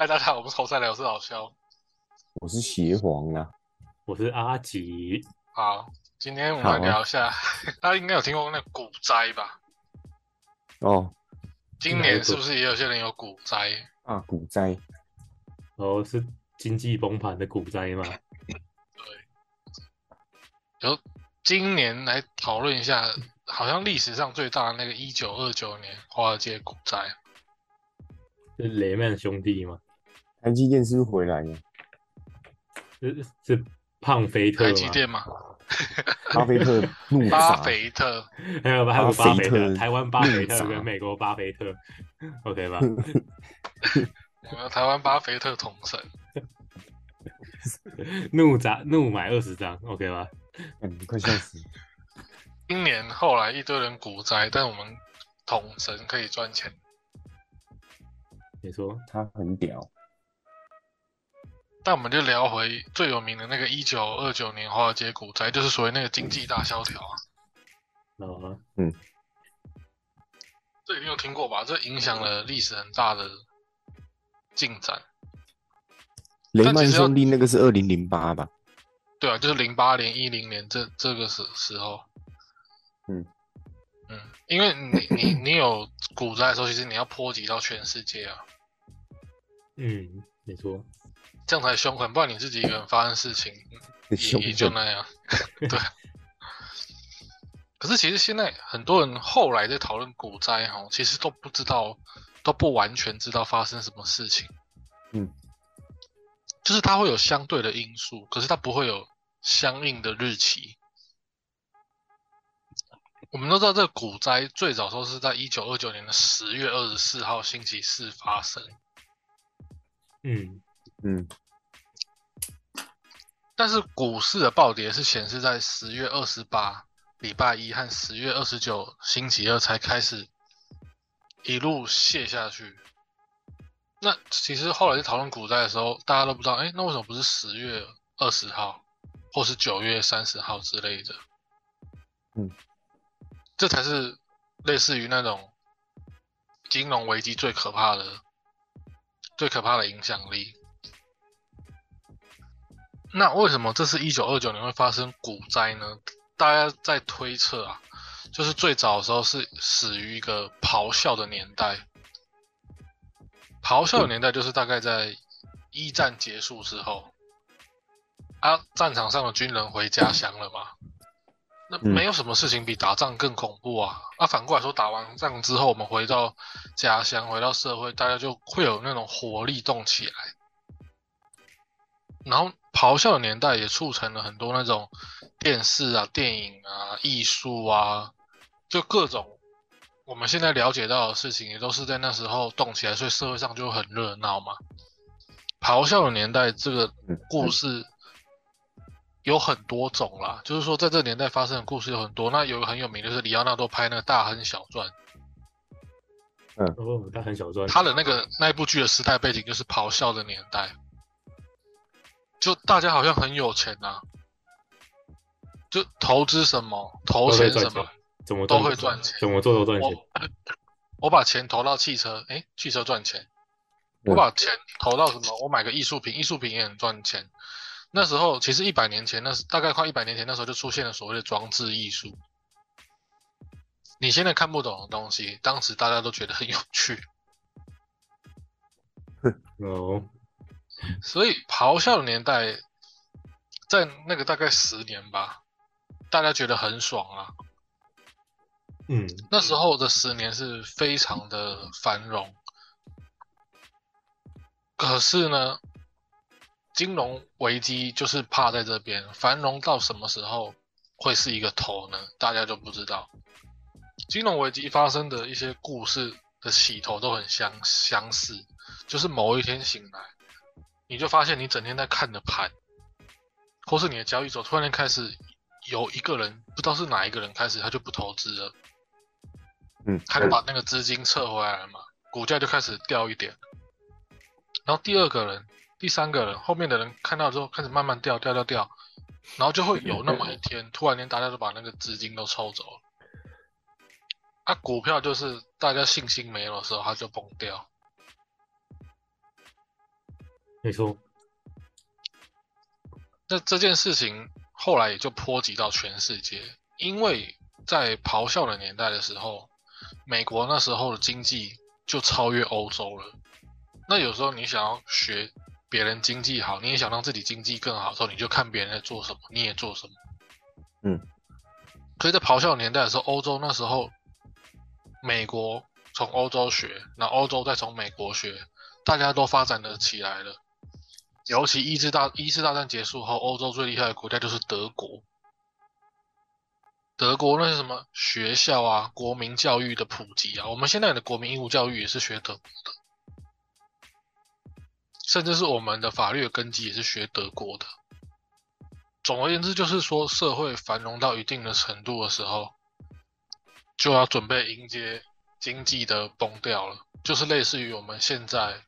嗨，大家好，我们是猴赛聊，我是老肖。我是邪皇啊，我是阿吉。好，今天我们来聊一下，大家应该有听过那股灾吧？哦，今年是不是也有些人有股灾？啊，股灾，哦，是经济崩盘的股灾吗？由今年来讨论一下，好像历史上最大的那个一九二九年华尔街股灾，是雷曼兄弟吗？台积电是不是回来了？是是胖菲特？台积电吗？巴菲特怒巴，菲特，还有还有巴菲特特，台湾巴菲特跟美国巴菲特，OK 吧？我 们台湾巴菲特同神，怒砸怒买二十张，OK 吧？嗯，快笑死！今年后来一堆人股灾，但我们同神可以赚钱。没错，他很屌，但我们就聊回最有名的那个一九二九年华尔街股灾，就是所谓那个经济大萧条啊。嗯，这一定有听过吧？这影响了历史很大的进展。雷曼兄弟那个是二零零八吧？对啊，就是零八年、一零年这这个时时候。嗯嗯，因为你你你有股灾的时候，其实你要波及到全世界啊，嗯，没错，这样才凶狠。不然你自己一个人发生事情，也也就那样。对。可是其实现在很多人后来在讨论股灾哈，其实都不知道，都不完全知道发生什么事情。嗯，就是它会有相对的因素，可是它不会有相应的日期。我们都知道，这个股灾最早时候是在一九二九年的十月二十四号星期四发生，嗯，嗯，但是股市的暴跌是显示在十月二十八礼拜一和十月二十九星期二才开始一路泻下去。那其实后来在讨论股灾的时候，大家都不知道，哎，那为什么不是十月二十号，或是九月三十号之类的？嗯，这才是类似于那种金融危机最可怕的、最可怕的影响力。那为什么这是一九二九年会发生股灾呢？大家在推测啊，就是最早的时候是始于一个咆哮的年代。咆哮的年代就是大概在一战结束之后，啊，战场上的军人回家乡了嘛。那嗯没有什么事情比打仗更恐怖啊！啊，反过来说，打完仗之后，我们回到家乡，回到社会，大家就会有那种活力动起来。然后咆哮的年代也促成了很多那种电视啊、电影啊、艺术啊，就各种我们现在了解到的事情，也都是在那时候动起来，所以社会上就很热闹嘛。咆哮的年代这个嗯故事有很多种啦，就是说在这个年代发生的故事有很多。那有个很有名的就是里奥纳多拍那个《大亨小传》，哦，他很小赚，他的那个那一部剧的时代背景就是咆哮的年代，就大家好像很有钱呐、就投资什么投钱什么，怎么都会赚钱。怎么做都赚钱。我 我把钱投到汽车，诶，汽车赚钱。我把钱投到什么？我买个艺术品，艺术品也很赚钱。那时候其实一百年前，那是大概快一百年前，那时候就出现了所谓的装置艺术。你现在看不懂的东西，当时大家都觉得很有趣。哦，所以咆哮的年代，在那个大概十年吧，大家觉得很爽啊。嗯，那时候的十年是非常的繁荣，可是呢，金融危机就是怕在这边，繁荣到什么时候会是一个头呢？大家就不知道。金融危机发生的一些故事的起头都很相相似，就是某一天醒来，你就发现你整天在看的盘，或是你的交易所突然间开始有一个人不知道是哪一个人开始他就不投资了。嗯，他就把那个资金撤回来了嘛，股价就开始掉一点。然后第二个人、第三个人，后面的人看到之后开始慢慢掉、掉、掉、掉，然后就会有那么一天，突然间大家都把那个资金都抽走了。啊，股票就是大家信心没有的时候，它就崩掉。没错，那这件事情后来也就波及到全世界，因为在咆哮的年代的时候，美国那时候的经济就超越欧洲了。那有时候你想要学别人经济好，你也想让自己经济更好的时候，你就看别人在做什么，你也做什么。嗯，所以在咆哮年代的时候，欧洲那时候，美国从欧洲学，那欧洲再从美国学，大家都发展的起来了。尤其一次大一次大战结束后，欧洲最厉害的国家就是德国。德国那是什么学校啊，国民教育的普及啊，我们现在的国民义务教育也是学德国的，甚至是我们的法律的根基也是学德国的。总而言之，就是说社会繁荣到一定的程度的时候，就要准备迎接经济的崩掉了，就是类似于我们现在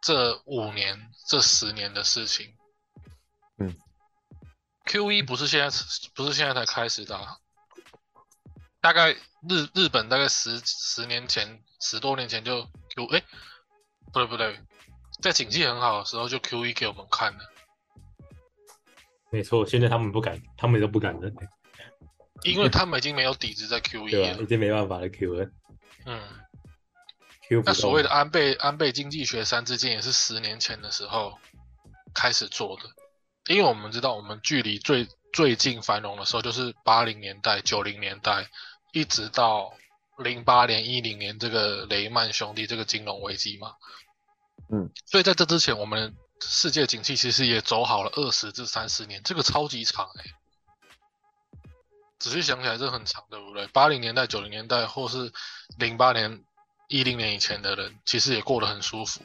这五年、这十年的事情。嗯，Q 一不是现在不是现在才开始的、啊，大概日日本大概十十年前、十多年前就 Q 哎，不对不对，在景气很好的时候就 Q 一给我们看了。没错。现在他们不敢，他们都不敢了，因为他们已经没有底子在 Q 一？了已。经没办法了，Q 了嗯那所谓的安倍安倍经济学三支箭也是十年前的时候开始做的，因为我们知道我们距离最最近繁荣的时候就是八零年代、九零年代，一直到零八年、一零年这个雷曼兄弟这个金融危机嘛。嗯，所以在这之前，我们世界景气其实也走好了二十至三十年，这个超级长哎、仔细想起来，这很长，对不对？八零年代、九零年代，或是零八年、一零年以前的人，其实也过得很舒服。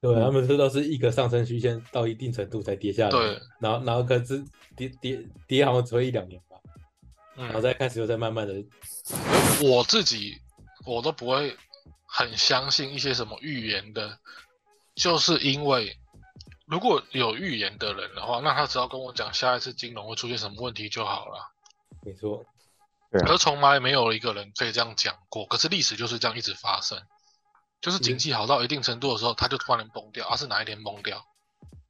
对，他们这都是一个上升曲线到一定程度才跌下来，对，然后然后可是跌跌跌好像只会一两年吧，然后嗯，再开始又再慢慢的，我自己我都不会很相信一些什么预言的，就是因为如果有预言的人的话，那他只要跟我讲下一次金融会出现什么问题就好了。没错，可是从来没有一个人可以这样讲过。可是历史就是这样一直发生，就是经济好到一定程度的时候，它就突然崩掉，而、啊是哪一天崩掉？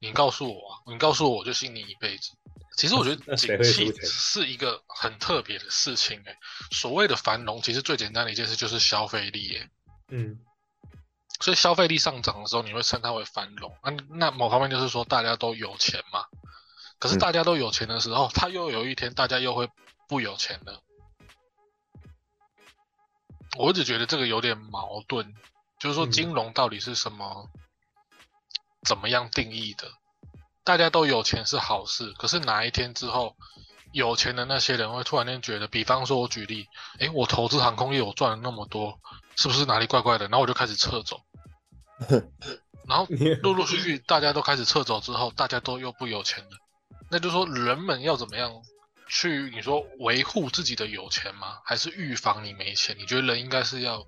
你告诉我啊，你告诉我，我就信你一辈子。其实我觉 得景气是一个很特别的事情诶、所谓的繁荣，其实最简单的一件事就是消费力诶、嗯，所以消费力上涨的时候，你会称它为繁荣。那那某方面就是说大家都有钱嘛。可是嗯大家都有钱的时候，它又有一天大家又会不有钱了。我一直觉得这个有点矛盾，就是说嗯金融到底是什么，怎么样定义的？大家都有钱是好事，可是哪一天之后，有钱的那些人会突然间觉得，比方说我举例，诶，我投资航空业我赚了那么多，是不是哪里怪怪的？然后我就开始撤走，然后陆陆续续大家都开始撤走之后，大家都又不有钱了。那就是说，人们要怎么样去你说维护自己的有钱吗？还是预防你没钱？你觉得人应该是要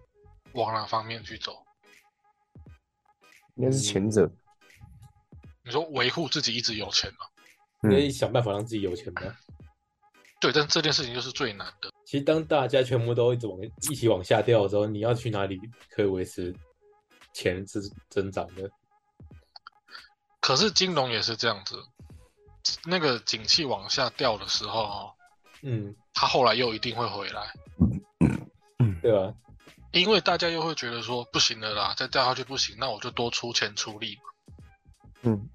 往哪方面去走？应该是前者。你说维护自己一直有钱吗？应该嗯想办法让自己有钱吗。对，但这件事情就是最难的。其实当大家全部都一直往一起往下掉的时候，你要去哪里可以维持钱是增长的？可是金融也是这样子，那个景气往下掉的时候哦，嗯，它后来又一定会回来，嗯对吧？因为大家又会觉得说不行了啦，再掉下去不行，那我就多出钱出力嘛。嗯。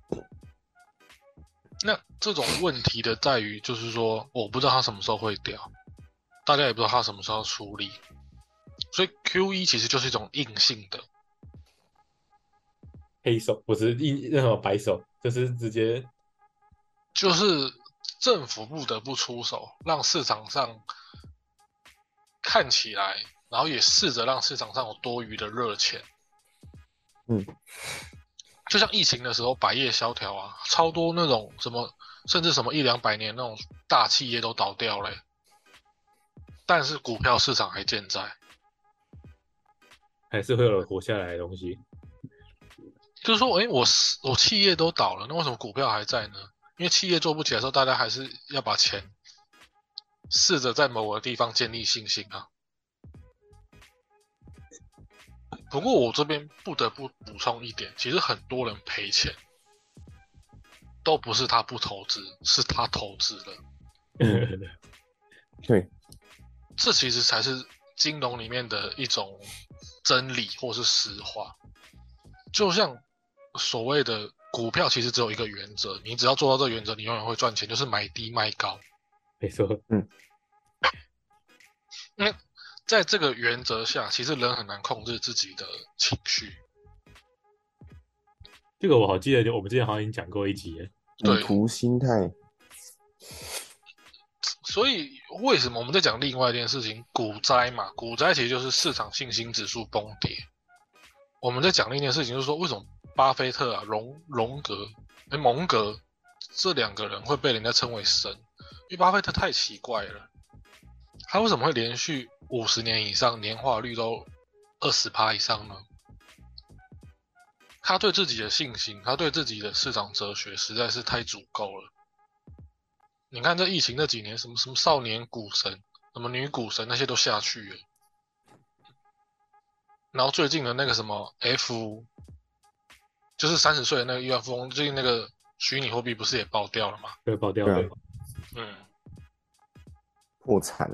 那这种问题的在于，就是说，我不知道它什么时候会掉，大家也不知道它什么时候出力，所以 Q 一其实就是一种硬性的，黑手不是一任何白手，就是直接就是政府不得不出手，让市场上看起来，然后也试着让市场上有多余的热钱。嗯，就像疫情的时候，百业萧条啊，超多那种什么，甚至什么一两百年那种大企业都倒掉嘞、但是股票市场还健在。还是会有人活下来的东西。就是说，诶，我是我企业都倒了，那为什么股票还在呢？因为企业做不起来的时候，大家还是要把钱试着在某个地方建立信心啊。不过我这边不得不补充一点，其实很多人赔钱，都不是他不投资，是他投资了。对，这其实才是金融里面的一种真理或是实话。就像所谓的股票，其实只有一个原则，你只要做到这个原则，你永远会赚钱，就是买低卖高。没错，因为在这个原则下，其实人很难控制自己的情绪。这个我好记得，就我们之前好像已经讲过一集了。对赌徒心态，所以为什么我们在讲另外一件事情，股灾嘛？股灾其实就是市场信心指数崩跌。我们在讲另一件事情，就是说为什么巴菲特啊、荣荣格、哎蒙格这两个人会被人家称为神？因为巴菲特太奇怪了，他为什么会连续五十年以上年化率都二十趴以上呢？他对自己的信心，他对自己的市场哲学实在是太足够了。你看这疫情那几年，什么什么少年股神，什么女股神，那些都下去了。然后最近的那个什么 F，就是三十岁的那个亿万富翁，最近那个虚拟货币不是也爆掉了吗？对爆掉了。嗯，破产，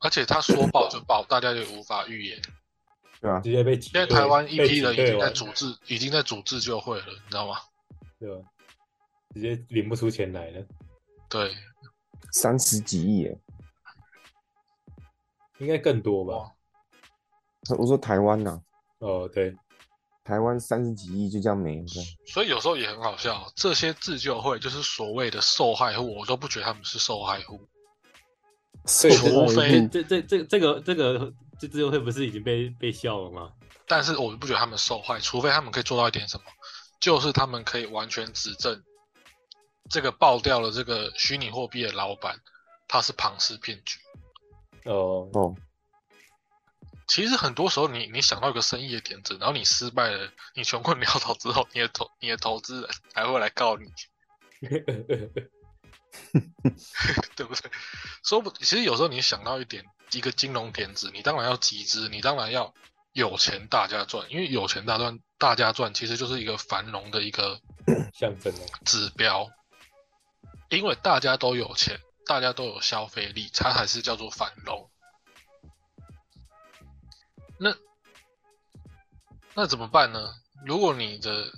而且他说爆就爆，大家也无法预言。对啊？直接被现在台湾一批人已经在组织，已经在组织就会了，你知道吗？对吧？直接领不出钱来了，对，三十几亿耶！应该更多吧？我说台湾呐、哦，对，台湾三十几亿就这样没了，所以有时候也很好笑，这些自救会就是所谓的受害户，我都不觉得他们是受害户。除非这这这这个这个这自救会不是已经被被笑了吗？但是我不觉得他们受害，除非他们可以做到一点什么，就是他们可以完全指证这个爆掉了这个虚拟货币的老板，他是庞氏骗局。哦，哦，其实很多时候你，你想到一个生意的点子，然后你失败了，你穷困潦倒之后，你的投你的投资人还会来告你，对不对？说不，其实有时候你想到一点一个金融点子，你当然要集资，你当然要有钱大家赚，因为有钱大赚大家赚，其实就是一个繁荣的一个 象征哦，指标，因为大家都有钱，大家都有消费力，它才是叫做繁荣。那那怎么办呢？如果你的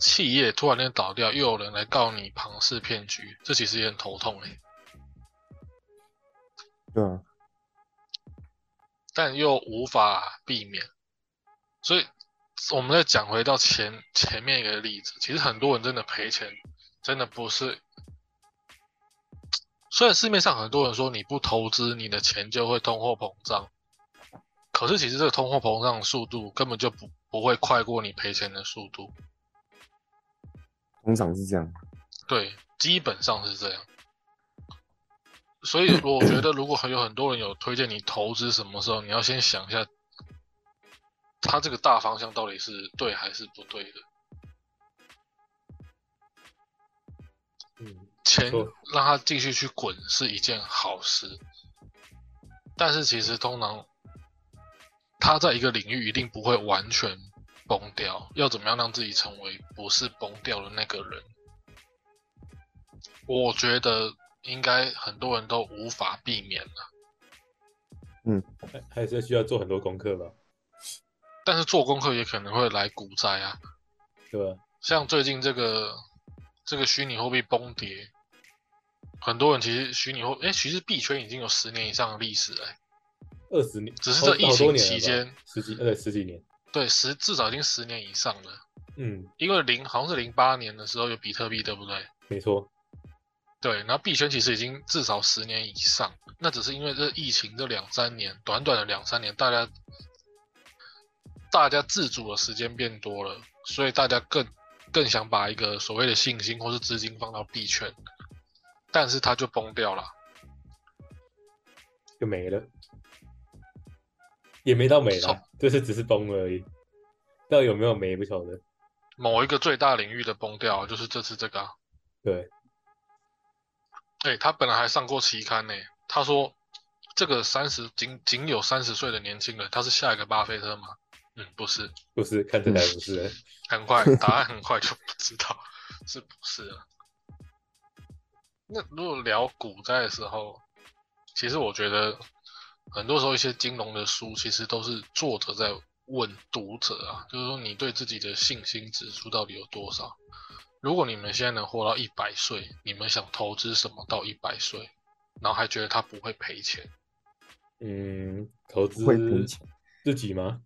企业突然间倒掉，又有人来告你庞氏骗局，这其实也很头痛哎、对啊，但又无法避免。所以我们再讲回到前前面一个例子，其实很多人真的赔钱，真的不是。虽然市面上很多人说你不投资，你的钱就会通货膨胀，可是其实这个通货膨胀的速度根本就不不会快过你赔钱的速度。通常是这样。对，基本上是这样。所以我觉得，如果有很多人有推荐你投资什么时候，你要先想一下，他这个大方向到底是对还是不对的。嗯，钱让他继续去滚是一件好事，但是其实通常他在一个领域一定不会完全崩掉，要怎么样让自己成为不是崩掉的那个人？我觉得应该很多人都无法避免了，还还是需要做很多功课吧，但是做功课也可能会来股灾啊，对吧？像最近这个这个虚拟货币崩跌，很多人其实虚拟货，哎，其实币圈已经有十年以上的历史了、欸二十年，只是这疫情期间十几呃十几年，对，十至少已经十年以上了。嗯，因为零好像是零八年的时候有比特币，对不对？没错，对，然后币圈其实已经至少十年以上，那只是因为这疫情这两三年，短短的两三年，大家大家自主的时间变多了，所以大家更更想把一个所谓的信心或是资金放到币圈，但是它就崩掉了。就没了，也没到没错了，就是只是崩了而已，到底有没有没不晓得，某一个最大领域的崩掉，就是这次这个、啊。对，哎、他本来还上过期刊呢。他说，这个三十仅仅有三十岁的年轻人，他是下一个巴菲特吗？嗯，不是，不是看起来不是，很快答案很快就不知道是不是了。那如果聊股灾的时候，其实我觉得很多时候一些金融的书，其实都是作者在问读者啊，就是说你对自己的信心指数到底有多少？如果你们现在能活到一百岁，你们想投资什么到一百岁，然后还觉得他不会赔钱？嗯，投资自己吗？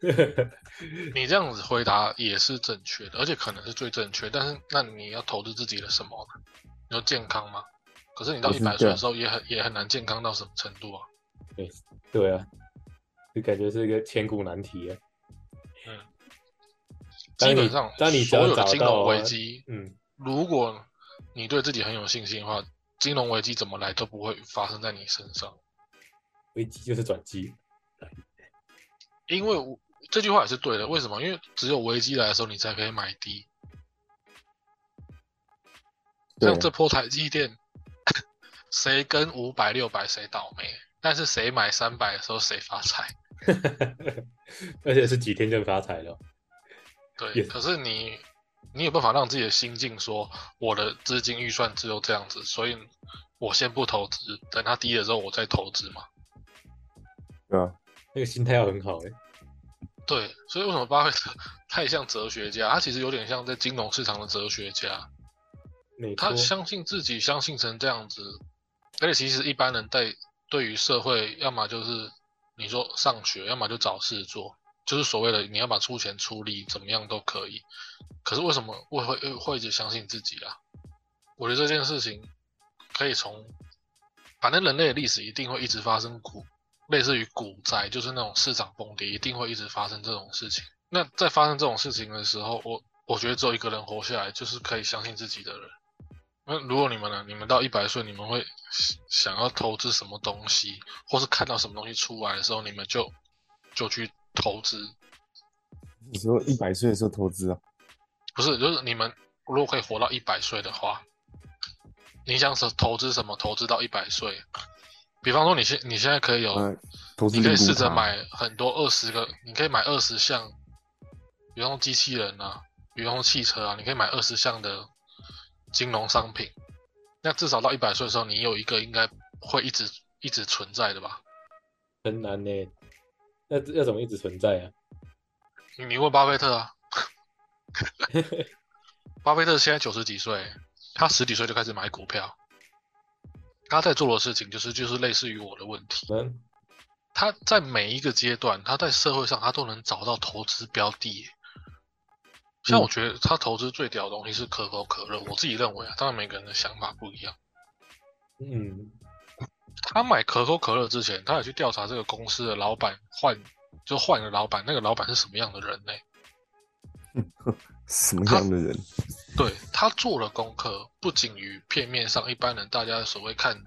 你这样子回答也是正确的，而且可能是最正确。但是，那你要投资自己的什么呢？你说健康吗？可是你到一百岁的时候，也很也很难健康到什么程度啊？对对啊，就感觉是一个千古难题啊。嗯，基本上当你只所有的金融危啊机，嗯，如果你对自己很有信心的话，金融危机怎么来都不会发生在你身上。危机就是转机。因为我这句话也是对的，为什么？因为只有危机来的时候，你才可以买低。像这波台积电，谁跟五百、六百谁倒霉，但是谁买三百的时候谁发财。而且是几天就发财了。对，也可是你你有办法让自己的心境说，我的资金预算只有这样子，所以我先不投资，等它低了之后我再投资嘛。对啊？那个心态要很好哎。对，所以为什么巴菲特太像哲学家？他其实有点像在金融市场的哲学家。他相信自己，相信成这样子，而且其实一般人在对于社会，要么就是你说上学，要么就找事做，就是所谓的你要把出钱出力，怎么样都可以。可是为什么我会会会一直相信自己啊？我觉得这件事情可以从，反正人类的历史一定会一直发生股，类似于股灾，就是那种市场崩跌，一定会一直发生这种事情。那在发生这种事情的时候，我我觉得只有一个人活下来，就是可以相信自己的人。那如果你们呢？你们到一百岁，你们会想要投资什么东西，或是看到什么东西出来的时候，你们就就去投资，你说一百岁的时候投资啊？不是？就是你们如果可以活到一百岁的话，你想是投资什么？投资到一百岁，比方说你现你现在可以有，呃，投资你可以试着买很多二十个，你可以买二十项，比方说机器人啊，比方说汽车啊，你可以买二十项的金融商品。那至少到一百岁的时候，你有一个应该会一直一直存在的吧？很难呢。那要怎么一直存在啊？你你问巴菲特啊，巴菲特现在九十几岁，他十几岁就开始买股票，他在做的事情就是就是类似于我的问题。嗯，他在每一个阶段，他在社会上他都能找到投资标的耶。像嗯我觉得他投资最屌的东西是可口可乐，我自己认为啊，当然每个人的想法不一样。嗯，他买可口可乐之前，他也去调查这个公司的老板换，就换了老板，那个老板是什么样的人呢？什么样的人？对他做了功课，不仅于片面上一般人大家所谓看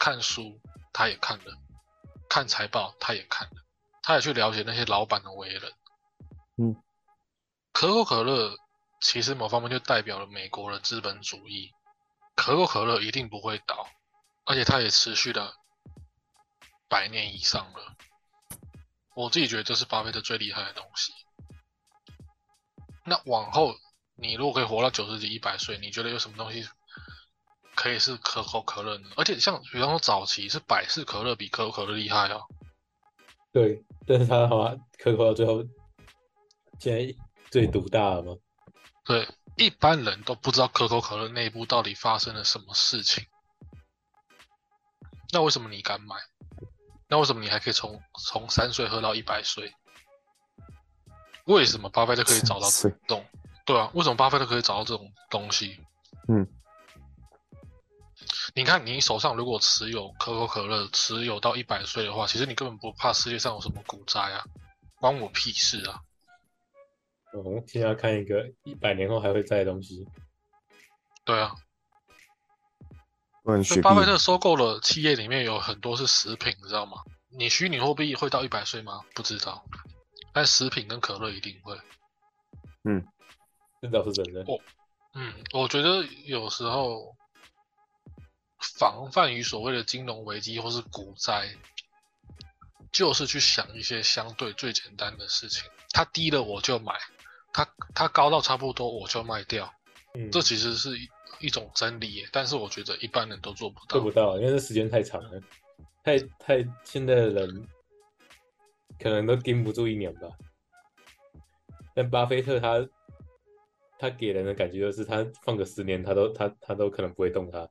看书，他也看了；看财报，他也看了，他也去了解那些老板的为人。嗯，可口可乐其实某方面就代表了美国的资本主义。可口可乐一定不会倒，而且它也持续了百年以上了。我自己觉得这是巴菲特最厉害的东西。那往后，你如果可以活到九十几、一百岁，你觉得有什么东西可以是可口可乐呢？而且像比方说早期是百事可乐比可口可乐厉害哦。对，但是他好像可口可乐最后现在最独大了吗？对，一般人都不知道可口可乐内部到底发生了什么事情。那为什么你敢买？那为什么你还可以从从三岁喝到一百岁？为什么巴菲特可以找到这种？对啊，为什么巴菲特可以找到这种东西？嗯，你看你手上如果持有可口可乐，持有到一百岁的话，其实你根本不怕世界上有什么股灾啊，关我屁事啊！我们现在要看一个一百年后还会在的东西。对啊，巴菲特收购了企业里面有很多是食品，你知道吗？你虚拟货币会到一百岁吗？不知道，但食品跟可乐一定会。嗯这倒是真的。嗯，我觉得有时候防范于所谓的金融危机或是股灾，就是去想一些相对最简单的事情。它低了我就买，它它高到差不多我就卖掉。嗯，这其实是一一种真理耶，但是我觉得一般人都做不到。做不到，因为这时间太长了，太太现在的人可能都盯不住一年吧。但巴菲特他他给人的感觉就是，他放个十年，他都他他都可能不会动它。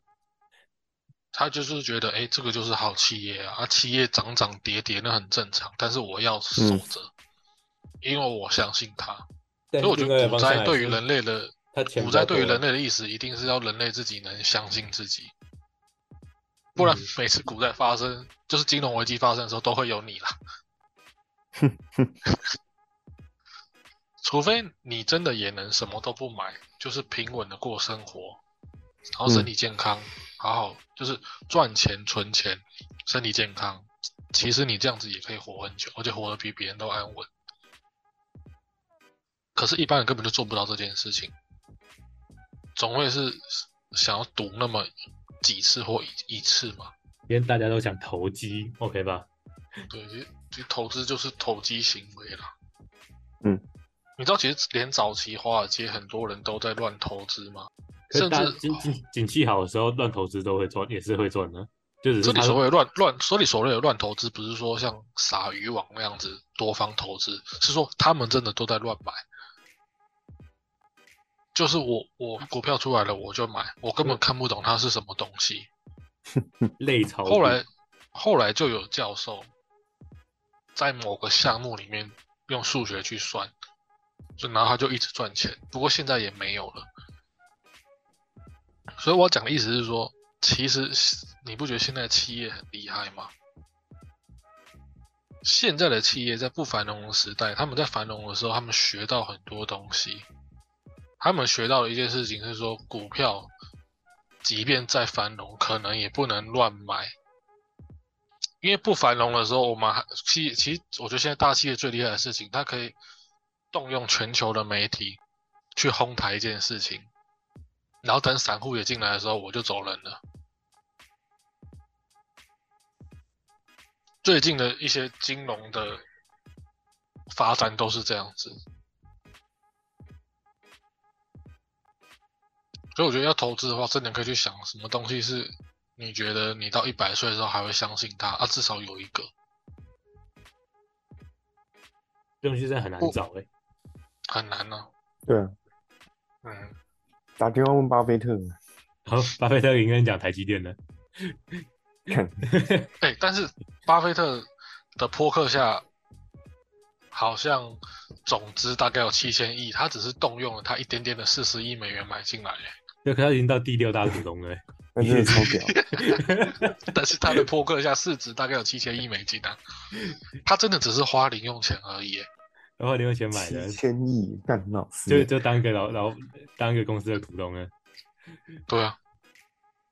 他就是觉得，哎，这个就是好企业啊，啊，企业涨涨跌跌那很正常，但是我要守嗯着，因为我相信它。但所以我觉得股灾对于人类的股灾对于人类的意思，一定是要人类自己能相信自己，不然嗯每次股灾发生，就是金融危机发生的时候，都会有你啦。除非你真的也能什么都不买，就是平稳的过生活，然后身体健康，好好就是赚钱存钱，身体健康。其实你这样子也可以活很久，而且活得比别人都安稳。可是，一般人根本就做不到这件事情，总会是想要赌那么几次或一一次嘛。因为大家都想投机，OK 吧？对，其实其实投资就是投机行为啦。嗯，你知道，其实连早期华尔街很多人都在乱投资吗？甚至景景景气好的时候乱投资都会赚，也是会赚的。就只是他这里所谓的乱乱，这里所谓的乱投资，不是说像撒渔网那样子多方投资，是说他们真的都在乱买。就是我我股票出来了我就买，我根本看不懂它是什么东西。类炒股。后来后来就有教授在某个项目里面用数学去算，就然后他就一直赚钱。不过现在也没有了。所以我要讲的意思是说，其实你不觉得现在企业很厉害吗？现在的企业在不繁荣的时代，他们在繁荣的时候，他们学到很多东西。他们学到的一件事情是说，股票即便再繁荣，可能也不能乱买，因为不繁荣的时候，我们还其其实我觉得现在大企业最厉害的事情，它可以动用全球的媒体去哄抬一件事情，然后等散户也进来的时候，我就走人了。最近的一些金融的发展都是这样子，所以我觉得要投资的话，真的可以去想什么东西是你觉得你到一百岁的时候还会相信它啊，至少有一个。这东西真的很难找哎、很难呢、对啊，嗯，打电话问巴菲特，好，巴菲特应该讲台积电的，看哎、但是巴菲特的扑克下好像总值大概有七千亿，他只是动用了他一点点的四十亿美元买进来，对，可他已经到第六大股东了欸、那真的超屌，但是他的扑克下市值大概有七千亿美金啊，他真的只是花零用钱而已。然后零用钱买的七，千亿干就就当一个老老当一个公司的股东了。对啊，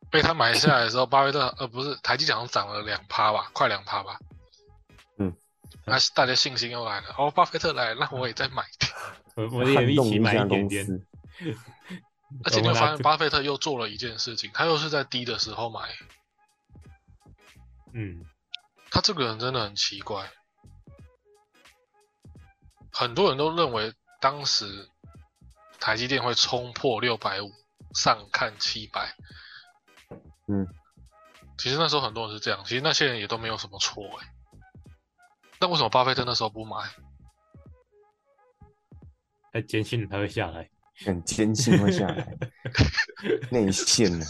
被他买下来的时候，巴菲特呃不是台积奖涨了两趴吧，快两趴吧。嗯，那大家信心又来了，哦，巴菲特来了，那我也再买一点。我我也一起买一点点，而且你会发现，巴菲特又做了一件事情，他又是在低的时候买。嗯，他这个人真的很奇怪，很多人都认为当时台积电会冲破六百五，上看七百。嗯，其实那时候很多人是这样，其实那些人也都没有什么错哎。那为什么巴菲特那时候不买？他坚信他会下来。很坚信会下来，内线呢？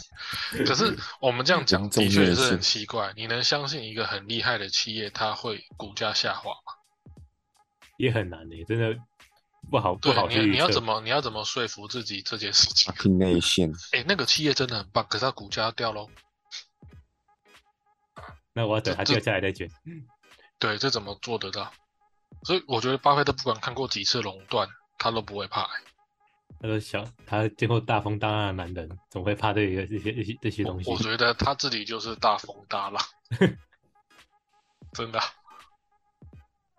可是我们这样讲，的确也是很奇怪。你能相信一个很厉害的企业，它会股价下滑吗？也很难的，真的不好不，好预测你你要怎。么你要怎么说服自己这件事情？挺内线，哎、那个企业真的很棒，可是它股价要掉喽。那我要等他这掉下来再卷。对，这怎么做得到？所以我觉得巴菲特不管看过几次垄断，他都不会怕、欸。他说小，他见过大风大浪的男人，怎么会怕这个这些这些这些东西我？觉得他自己就是大风大浪，真的啊。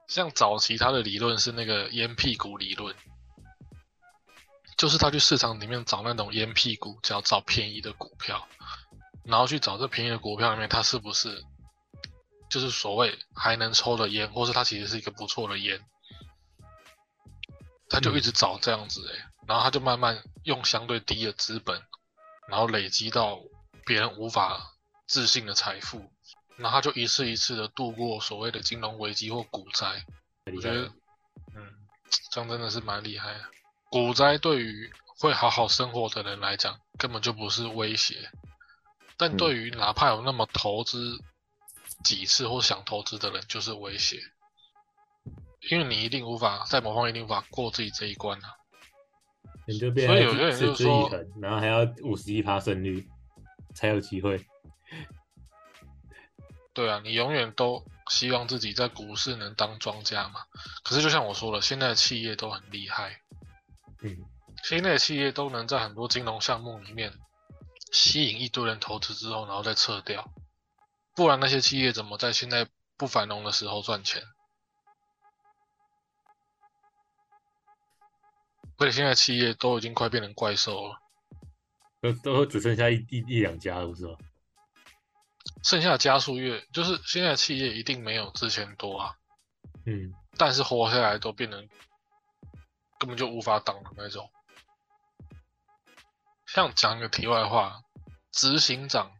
像早期他的理论是那个烟屁股理论，就是他去市场里面找那种烟屁股，只要找便宜的股票，然后去找这便宜的股票里面，它是不是就是所谓还能抽的烟，或是它其实是一个不错的烟，他就一直找这样子哎、然后他就慢慢用相对低的资本，然后累积到别人无法置信的财富，然后他就一次一次的度过所谓的金融危机或股灾。我觉得，嗯，这样真的是蛮厉害的。股灾对于会好好生活的人来讲，根本就不是威胁，但对于哪怕有那么投资几次或想投资的人，就是威胁，因为你一定无法在某方面一定无法过自己这一关啊。你就变所以有些人就是说持之以恒，然后还要五十一趴胜率才有机会。对啊，你永远都希望自己在股市能当庄家嘛。可是就像我说了，现在的企业都很厉害，嗯，现在的企业都能在很多金融项目里面吸引一堆人投资之后，然后再撤掉。不然那些企业怎么在现在不繁荣的时候赚钱？而且现在企业都已经快变成怪兽了，都都只剩下一一一两家了，不是吗？剩下的加速越就是现在的企业一定没有之前多啊。嗯，但是活下来都变成根本就无法挡的那种。像讲一个题外话，执行长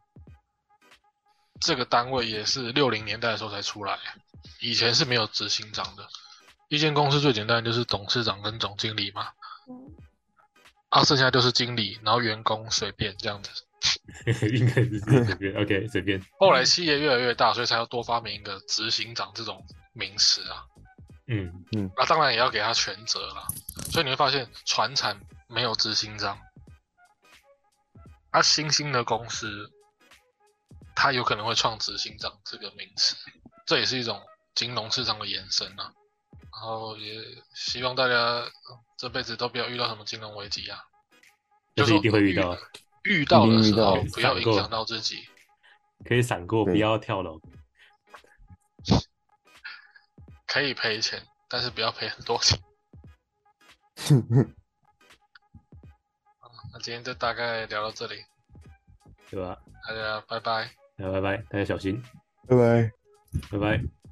这个单位也是六零年代的时候才出来，以前是没有执行长的。一间公司最简单的就是董事长跟总经理嘛，啊，剩下就是经理，然后员工随便这样子。应该是随便，OK，随便。后来企业越来越大，所以才要多发明一个执行长这种名词啊。嗯嗯，那当然也要给他全责了。所以你会发现，船产没有执行长，而新兴的公司，他有可能会创执行长这个名词，这也是一种金融市场的延伸啊。然后也希望大家呃这辈子都不要遇到什么金融危机啊，就是一定会遇到，遇到的时候不要影响到自己。可以闪过，不要跳楼。可以赔钱，但是不要赔很多钱。那今天就大概聊到这里，对吧？大家拜拜。那拜拜，大家小心，拜拜。拜拜。